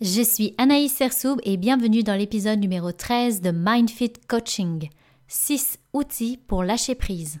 Je suis Anaïs Sersoub et bienvenue dans l'épisode numéro 13 de MindFit Coaching. 6 outils pour lâcher prise.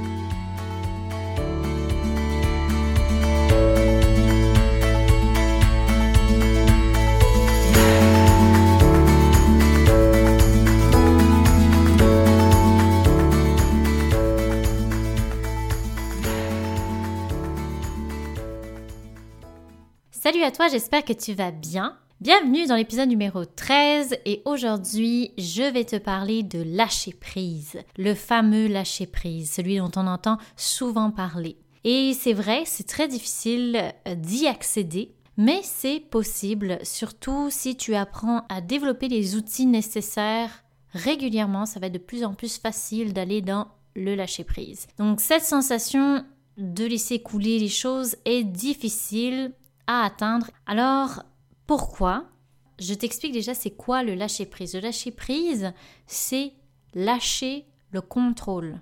Salut à toi, j'espère que tu vas bien. Bienvenue dans l'épisode numéro 13 et aujourd'hui je vais te parler de lâcher prise, le fameux lâcher prise, celui dont on entend souvent parler. Et c'est vrai, c'est très difficile euh, d'y accéder, mais c'est possible, surtout si tu apprends à développer les outils nécessaires régulièrement, ça va être de plus en plus facile d'aller dans le lâcher prise. Donc cette sensation de laisser couler les choses est difficile atteindre. Alors, pourquoi? Je t'explique déjà c'est quoi le lâcher prise. Le lâcher prise, c'est lâcher le contrôle,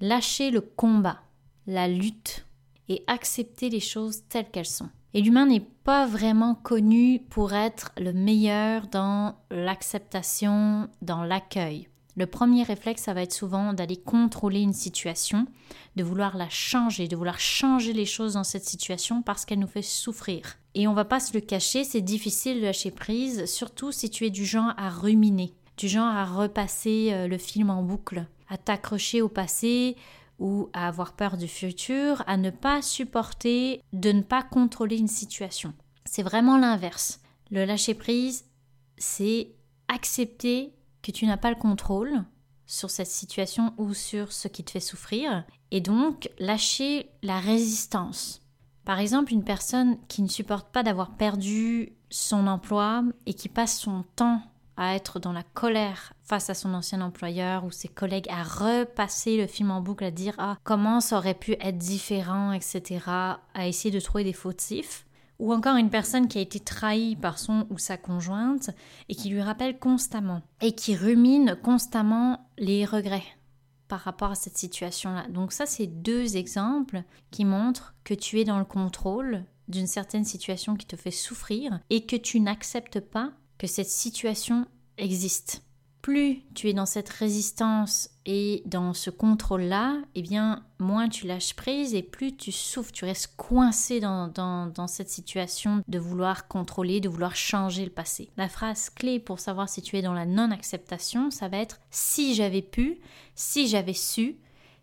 lâcher le combat, la lutte et accepter les choses telles qu'elles sont. Et l'humain n'est pas vraiment connu pour être le meilleur dans l'acceptation, dans l'accueil. Le premier réflexe, ça va être souvent d'aller contrôler une situation, de vouloir la changer, de vouloir changer les choses dans cette situation parce qu'elle nous fait souffrir. Et on va pas se le cacher, c'est difficile de lâcher prise, surtout si tu es du genre à ruminer, du genre à repasser euh, le film en boucle, à t'accrocher au passé ou à avoir peur du futur, à ne pas supporter de ne pas contrôler une situation. C'est vraiment l'inverse. Le lâcher prise, c'est accepter que tu n'as pas le contrôle sur cette situation ou sur ce qui te fait souffrir, et donc lâcher la résistance. Par exemple, une personne qui ne supporte pas d'avoir perdu son emploi et qui passe son temps à être dans la colère face à son ancien employeur ou ses collègues, à repasser le film en boucle, à dire ah comment ça aurait pu être différent, etc., à essayer de trouver des fautifs, ou encore une personne qui a été trahie par son ou sa conjointe et qui lui rappelle constamment et qui rumine constamment les regrets par rapport à cette situation-là. Donc ça, c'est deux exemples qui montrent que tu es dans le contrôle d'une certaine situation qui te fait souffrir et que tu n'acceptes pas que cette situation existe plus tu es dans cette résistance et dans ce contrôle-là, eh bien, moins tu lâches prise et plus tu souffres, tu restes coincé dans, dans, cette situation de vouloir contrôler, de vouloir changer le passé. La phrase clé pour savoir si tu es dans la non-acceptation, ça va être si j'avais pu, si j'avais su.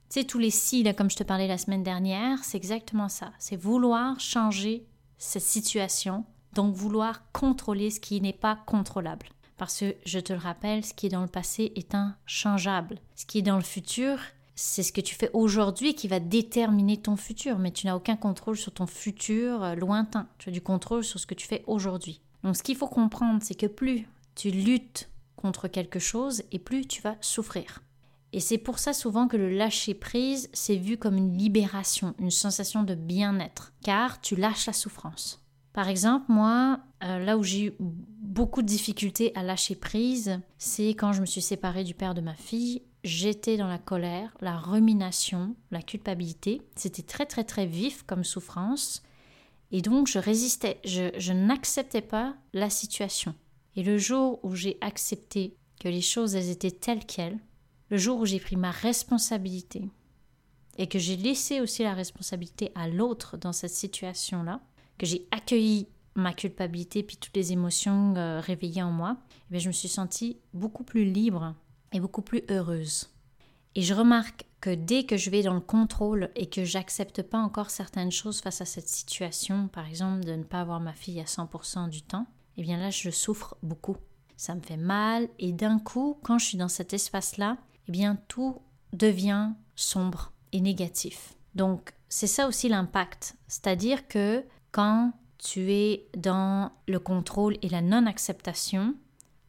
Tu sais, tous les si, là, comme je te parlais la semaine dernière, c'est exactement ça. C'est vouloir changer cette situation, donc vouloir contrôler ce qui n'est pas contrôlable. Parce que, je te le rappelle, ce qui est dans le passé est inchangeable. Ce qui est dans le futur, c'est ce que tu fais aujourd'hui qui va déterminer ton futur, mais tu n'as aucun contrôle sur ton futur euh, lointain. Tu as du contrôle sur ce que tu fais aujourd'hui. Donc ce qu'il faut comprendre, c'est que plus tu luttes contre quelque chose et plus tu vas souffrir. Et c'est pour ça souvent que le lâcher prise, c'est vu comme une libération, une sensation de bien-être, car tu lâches la souffrance. Par exemple, moi, euh, là où j'ai eu beaucoup de difficultés à lâcher prise, c'est quand je me suis séparée du père de ma fille. J'étais dans la colère, la rumination, la culpabilité. C'était très très très vif comme souffrance. Et donc je résistais, je, n'acceptais pas la situation. Et le jour où j'ai accepté que les choses étaient telles quelles, le jour où j'ai pris ma responsabilité et que j'ai laissé aussi la responsabilité à l'autre dans cette situation-là, que j'ai accueilli ma culpabilité puis toutes les émotions euh, réveillées en moi, eh je me suis sentie beaucoup plus libre et beaucoup plus heureuse. Et je remarque que dès que je vais dans le contrôle et que j'accepte pas encore certaines choses face à cette situation, par exemple de ne pas avoir ma fille à 100% du temps, eh bien là je souffre beaucoup. Ça me fait mal et d'un coup, quand je suis dans cet espace-là, eh bien tout devient sombre et négatif. Donc c'est ça aussi l'impact, c'est-à-dire que quand tu es dans le contrôle et la non-acceptation,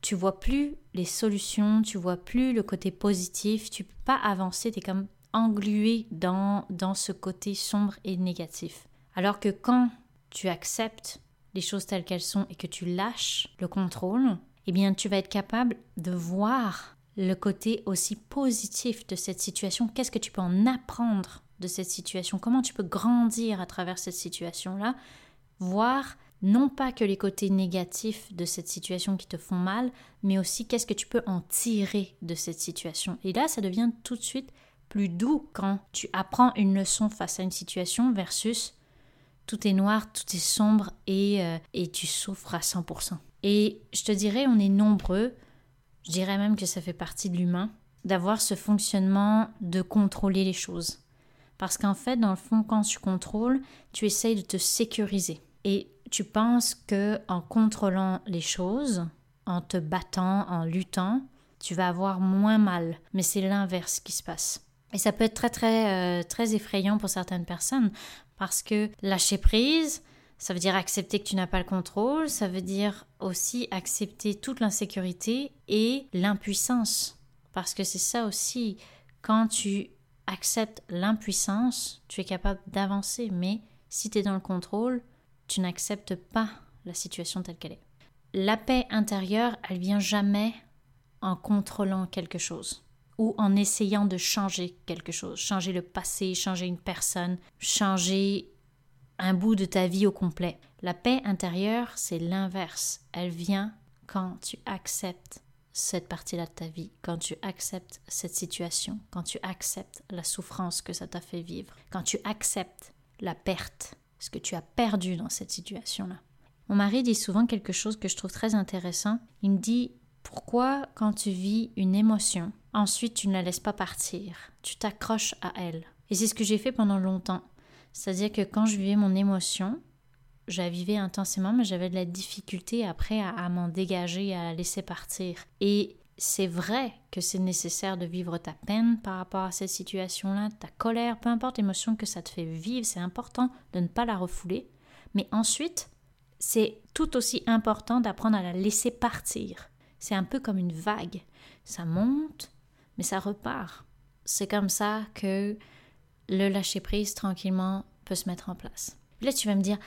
tu vois plus les solutions, tu vois plus le côté positif, tu peux pas avancer, tu es comme englué dans, dans ce côté sombre et négatif. Alors que quand tu acceptes les choses telles qu'elles sont et que tu lâches le contrôle, eh bien tu vas être capable de voir le côté aussi positif de cette situation. Qu'est-ce que tu peux en apprendre de cette situation? Comment tu peux grandir à travers cette situation-là? Voir non pas que les côtés négatifs de cette situation qui te font mal, mais aussi qu'est-ce que tu peux en tirer de cette situation. Et là, ça devient tout de suite plus doux quand tu apprends une leçon face à une situation versus tout est noir, tout est sombre et, euh, et tu souffres à 100%. Et je te dirais, on est nombreux, je dirais même que ça fait partie de l'humain, d'avoir ce fonctionnement de contrôler les choses. Parce qu'en fait, dans le fond, quand tu contrôles, tu essayes de te sécuriser. Et tu penses que en contrôlant les choses, en te battant, en luttant, tu vas avoir moins mal. Mais c'est l'inverse qui se passe. Et ça peut être très très euh, très effrayant pour certaines personnes parce que lâcher prise, ça veut dire accepter que tu n'as pas le contrôle, ça veut dire aussi accepter toute l'insécurité et l'impuissance. Parce que c'est ça aussi, quand tu acceptes l'impuissance, tu es capable d'avancer, mais si tu es dans le contrôle, tu n'acceptes pas la situation telle qu'elle est. La paix intérieure, elle vient jamais en contrôlant quelque chose ou en essayant de changer quelque chose, changer le passé, changer une personne, changer un bout de ta vie au complet. La paix intérieure, c'est l'inverse. Elle vient quand tu acceptes cette partie-là de ta vie, quand tu acceptes cette situation, quand tu acceptes la souffrance que ça t'a fait vivre, quand tu acceptes la perte, ce que tu as perdu dans cette situation-là. Mon mari dit souvent quelque chose que je trouve très intéressant. Il me dit pourquoi quand tu vis une émotion, ensuite tu ne la laisses pas partir, tu t'accroches à elle. Et c'est ce que j'ai fait pendant longtemps. C'est-à-dire que quand je vivais mon émotion, je la vivais intensément, mais j'avais de la difficulté après à, m'en dégager, à la laisser partir. Et c'est vrai que c'est nécessaire de vivre ta peine par rapport à cette situation-là, ta colère, peu importe l'émotion que ça te fait vivre, c'est important de ne pas la refouler. Mais ensuite, c'est tout aussi important d'apprendre à la laisser partir. C'est un peu comme une vague. Ça monte, mais ça repart. C'est comme ça que le lâcher-prise tranquillement peut se mettre en place. là, tu vas me dire,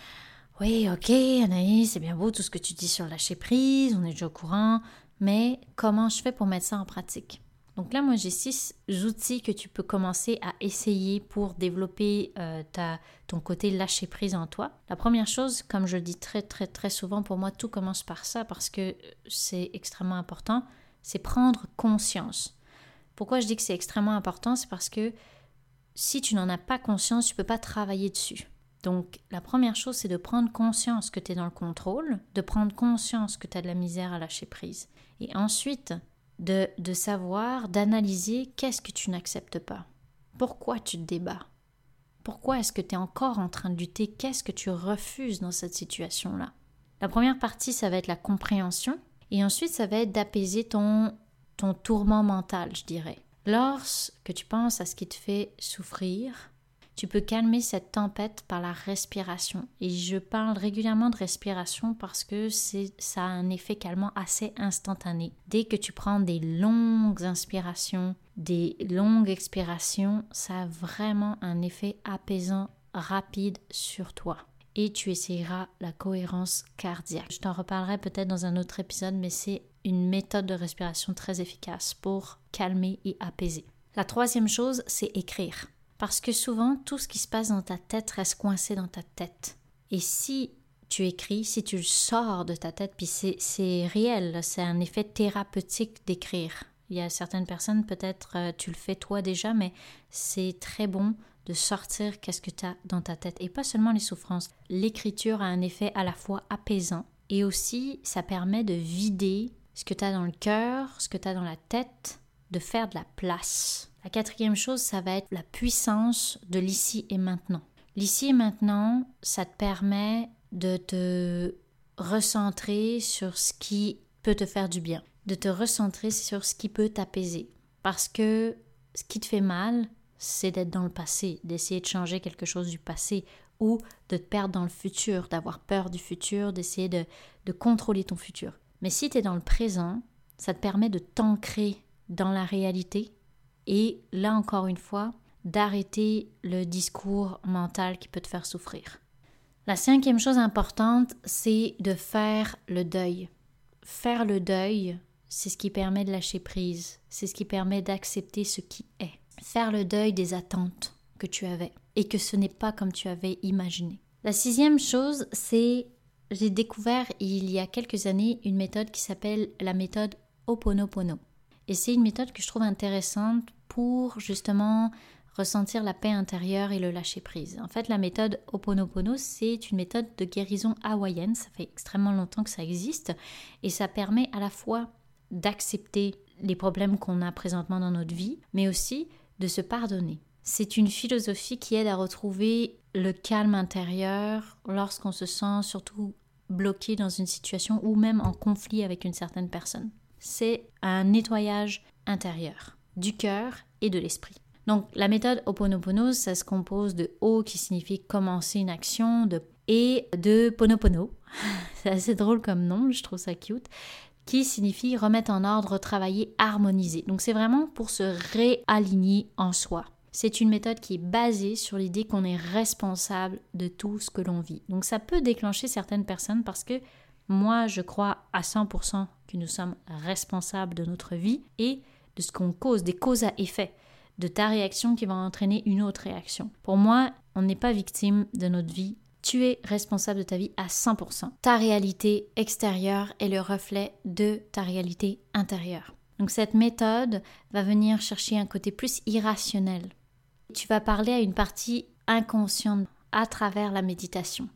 oui, ok, Anaïs, c'est bien beau tout ce que tu dis sur lâcher-prise, on est déjà au courant, mais comment je fais pour mettre ça en pratique? Donc là, moi, j'ai six outils que tu peux commencer à essayer pour développer euh, ta, ton côté lâcher prise en toi. La première chose, comme je le dis très, très, très souvent, pour moi, tout commence par ça parce que c'est extrêmement important, c'est prendre conscience. Pourquoi je dis que c'est extrêmement important? C'est parce que si tu n'en as pas conscience, tu ne peux pas travailler dessus. Donc, la première chose, c'est de prendre conscience que tu es dans le contrôle, de prendre conscience que tu as de la misère à lâcher prise. Et ensuite, de, de savoir, d'analyser qu'est-ce que tu n'acceptes pas. Pourquoi tu te débats? Pourquoi est-ce que tu es encore en train de lutter? Qu'est-ce que tu refuses dans cette situation-là? La première partie, ça va être la compréhension. Et ensuite, ça va être d'apaiser ton, ton tourment mental, je dirais. Lorsque tu penses à ce qui te fait souffrir, tu peux calmer cette tempête par la respiration. Et je parle régulièrement de respiration parce que ça a un effet calmant assez instantané. Dès que tu prends des longues inspirations, des longues expirations, ça a vraiment un effet apaisant rapide sur toi. Et tu essayeras la cohérence cardiaque. Je t'en reparlerai peut-être dans un autre épisode, mais c'est une méthode de respiration très efficace pour calmer et apaiser. La troisième chose, c'est écrire. Parce que souvent, tout ce qui se passe dans ta tête reste coincé dans ta tête. Et si tu écris, si tu le sors de ta tête, puis c'est réel, c'est un effet thérapeutique d'écrire. Il y a certaines personnes, peut-être euh, tu le fais toi déjà, mais c'est très bon de sortir qu'est-ce que tu as dans ta tête. Et pas seulement les souffrances. L'écriture a un effet à la fois apaisant et aussi ça permet de vider ce que tu as dans le cœur, ce que tu as dans la tête, de faire de la place. La quatrième chose, ça va être la puissance de l'ici et maintenant. L'ici et maintenant, ça te permet de te recentrer sur ce qui peut te faire du bien, de te recentrer sur ce qui peut t'apaiser. Parce que ce qui te fait mal, c'est d'être dans le passé, d'essayer de changer quelque chose du passé ou de te perdre dans le futur, d'avoir peur du futur, d'essayer de, contrôler ton futur. Mais si tu es dans le présent, Ça te permet de t'ancrer dans la réalité et là encore une fois, d'arrêter le discours mental qui peut te faire souffrir. La cinquième chose importante, c'est de faire le deuil. Faire le deuil, c'est ce qui permet de lâcher prise, c'est ce qui permet d'accepter ce qui est. Faire le deuil des attentes que tu avais et que ce n'est pas comme tu avais imaginé. La sixième chose, c'est j'ai découvert il y a quelques années une méthode qui s'appelle la méthode Oponopono. Et c'est une méthode que je trouve intéressante pour justement ressentir la paix intérieure et le lâcher prise. En fait, la méthode Oponopono, c'est une méthode de guérison hawaïenne. Ça fait extrêmement longtemps que ça existe et ça permet à la fois d'accepter les problèmes qu'on a présentement dans notre vie, mais aussi de se pardonner. C'est une philosophie qui aide à retrouver le calme intérieur lorsqu'on se sent surtout bloqué dans une situation ou même en conflit avec une certaine personne. C'est un nettoyage intérieur du cœur et de l'esprit. Donc la méthode Oponopono, ça se compose de O qui signifie commencer une action, de et de Ponopono. C'est assez drôle comme nom, je trouve ça cute qui signifie remettre en ordre, travailler, harmoniser. Donc c'est vraiment pour se réaligner en soi. C'est une méthode qui est basée sur l'idée qu'on est responsable de tout ce que l'on vit. Donc ça peut déclencher certaines personnes parce que moi je crois à 100% que nous sommes responsables de notre vie et de ce qu'on cause, des causes à effet, de ta réaction qui va entraîner une autre réaction. Pour moi, on n'est pas victime de notre vie, tu es responsable de ta vie à 100%. Ta réalité extérieure est le reflet de ta réalité intérieure. Donc cette méthode va venir chercher un côté plus irrationnel. Tu vas parler à une partie inconsciente à travers la méditation.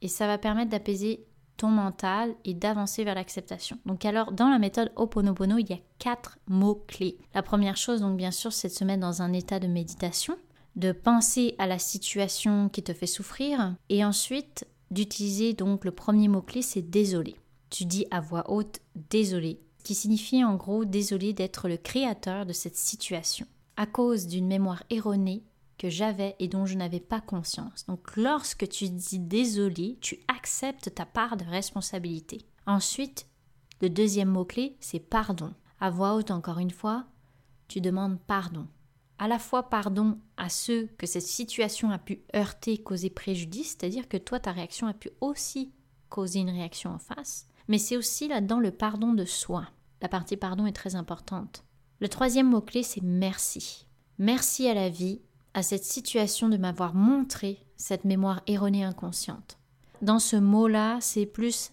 Et ça va permettre d'apaiser ton mental et d'avancer vers l'acceptation. Donc alors dans la méthode Oponopono, il y a quatre mots clés. La première chose donc bien sûr, c'est de se mettre dans un état de méditation de penser à la situation qui te fait souffrir et ensuite d'utiliser donc le premier mot-clé c'est désolé. Tu dis à voix haute désolé, qui signifie en gros désolé d'être le créateur de cette situation à cause d'une mémoire erronée que j'avais et dont je n'avais pas conscience. Donc lorsque tu dis désolé, tu acceptes ta part de responsabilité. Ensuite, le deuxième mot-clé, c'est pardon. À voix haute encore une fois, tu demandes pardon à la fois pardon à ceux que cette situation a pu heurter, causer préjudice, c'est-à-dire que toi, ta réaction a pu aussi causer une réaction en face, mais c'est aussi là-dedans le pardon de soi. La partie pardon est très importante. Le troisième mot-clé, c'est merci. Merci à la vie, à cette situation de m'avoir montré cette mémoire erronée inconsciente. Dans ce mot-là, c'est plus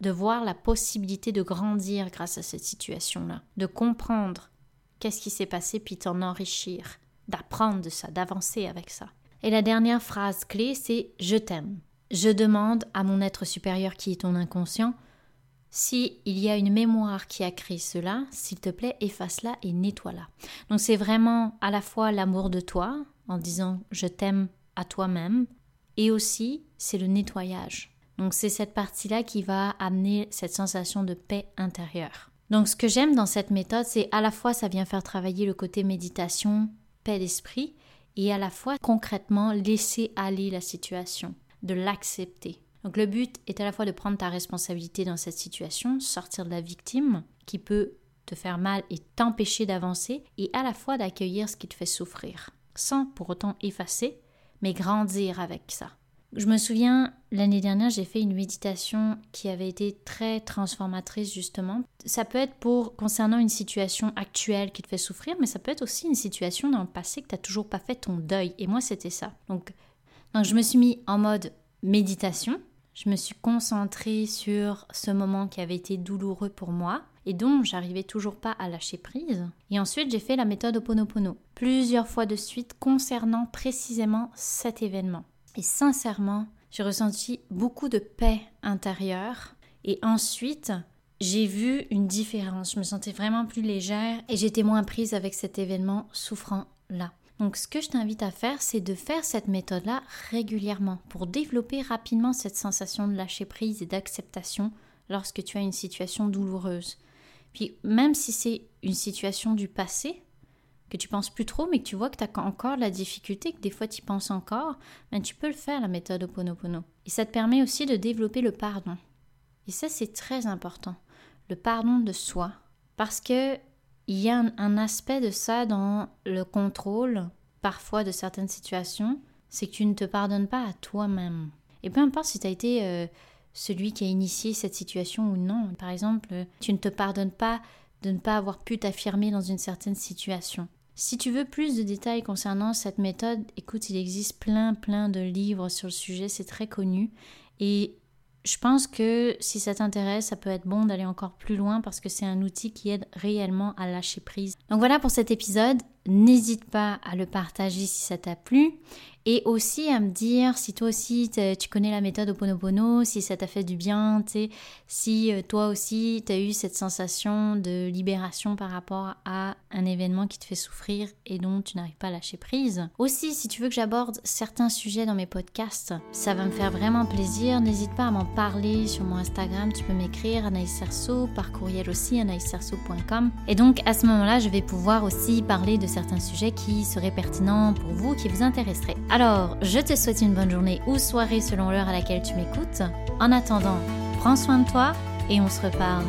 de voir la possibilité de grandir grâce à cette situation-là, de comprendre qu'est-ce qui s'est passé, puis t'en enrichir, d'apprendre de ça, d'avancer avec ça. Et la dernière phrase clé, c'est je t'aime. Je demande à mon être supérieur qui est ton inconscient, si il y a une mémoire qui a créé cela, s'il te plaît, efface-la et nettoie-la. Donc c'est vraiment à la fois l'amour de toi, en disant je t'aime à toi-même, et aussi c'est le nettoyage. Donc c'est cette partie-là qui va amener cette sensation de paix intérieure. Donc ce que j'aime dans cette méthode, c'est à la fois ça vient faire travailler le côté méditation, paix d'esprit, et à la fois concrètement laisser aller la situation, de l'accepter. Donc le but est à la fois de prendre ta responsabilité dans cette situation, sortir de la victime qui peut te faire mal et t'empêcher d'avancer, et à la fois d'accueillir ce qui te fait souffrir, sans pour autant effacer, mais grandir avec ça. Je me souviens, l'année dernière, j'ai fait une méditation qui avait été très transformatrice, justement. Ça peut être pour concernant une situation actuelle qui te fait souffrir, mais ça peut être aussi une situation dans le passé que tu n'as toujours pas fait ton deuil. Et moi, c'était ça. Donc, donc, je me suis mis en mode méditation. Je me suis concentrée sur ce moment qui avait été douloureux pour moi et dont j'arrivais toujours pas à lâcher prise. Et ensuite, j'ai fait la méthode Oponopono plusieurs fois de suite concernant précisément cet événement. Et sincèrement, j'ai ressenti beaucoup de paix intérieure. Et ensuite, j'ai vu une différence. Je me sentais vraiment plus légère et j'étais moins prise avec cet événement souffrant-là. Donc ce que je t'invite à faire, c'est de faire cette méthode-là régulièrement pour développer rapidement cette sensation de lâcher prise et d'acceptation lorsque tu as une situation douloureuse. Puis même si c'est une situation du passé, que tu penses plus trop, mais que tu vois que tu as encore la difficulté, que des fois tu penses encore, ben tu peux le faire, la méthode Oponopono. Et ça te permet aussi de développer le pardon. Et ça, c'est très important. Le pardon de soi. Parce que il y a un, aspect de ça dans le contrôle, parfois de certaines situations, c'est que tu ne te pardonnes pas à toi-même. Et peu importe si tu as été euh, celui qui a initié cette situation ou non. Par exemple, tu ne te pardonnes pas de ne pas avoir pu t'affirmer dans une certaine situation. Si tu veux plus de détails concernant cette méthode, écoute, il existe plein plein de livres sur le sujet, c'est très connu et je pense que si ça t'intéresse, ça peut être bon d'aller encore plus loin parce que c'est un outil qui aide réellement à lâcher prise. Donc voilà pour cet épisode. N'hésite pas à le partager si ça t'a plu et aussi à me dire si toi aussi tu connais la méthode Oponopono, si ça t'a fait du bien, si euh, toi aussi tu as eu cette sensation de libération par rapport à un événement qui te fait souffrir et dont tu n'arrives pas à lâcher prise. Aussi, si tu veux que j'aborde certains sujets dans mes podcasts, ça va me faire vraiment plaisir. N'hésite pas à m'en parler sur mon Instagram, tu peux m'écrire Anaïs Cerceau, par courriel aussi. Et donc à ce moment-là, je vais pouvoir aussi parler de certains sujets qui seraient pertinents pour vous, qui vous intéresseraient. Alors, je te souhaite une bonne journée ou soirée selon l'heure à laquelle tu m'écoutes. En attendant, prends soin de toi et on se reparle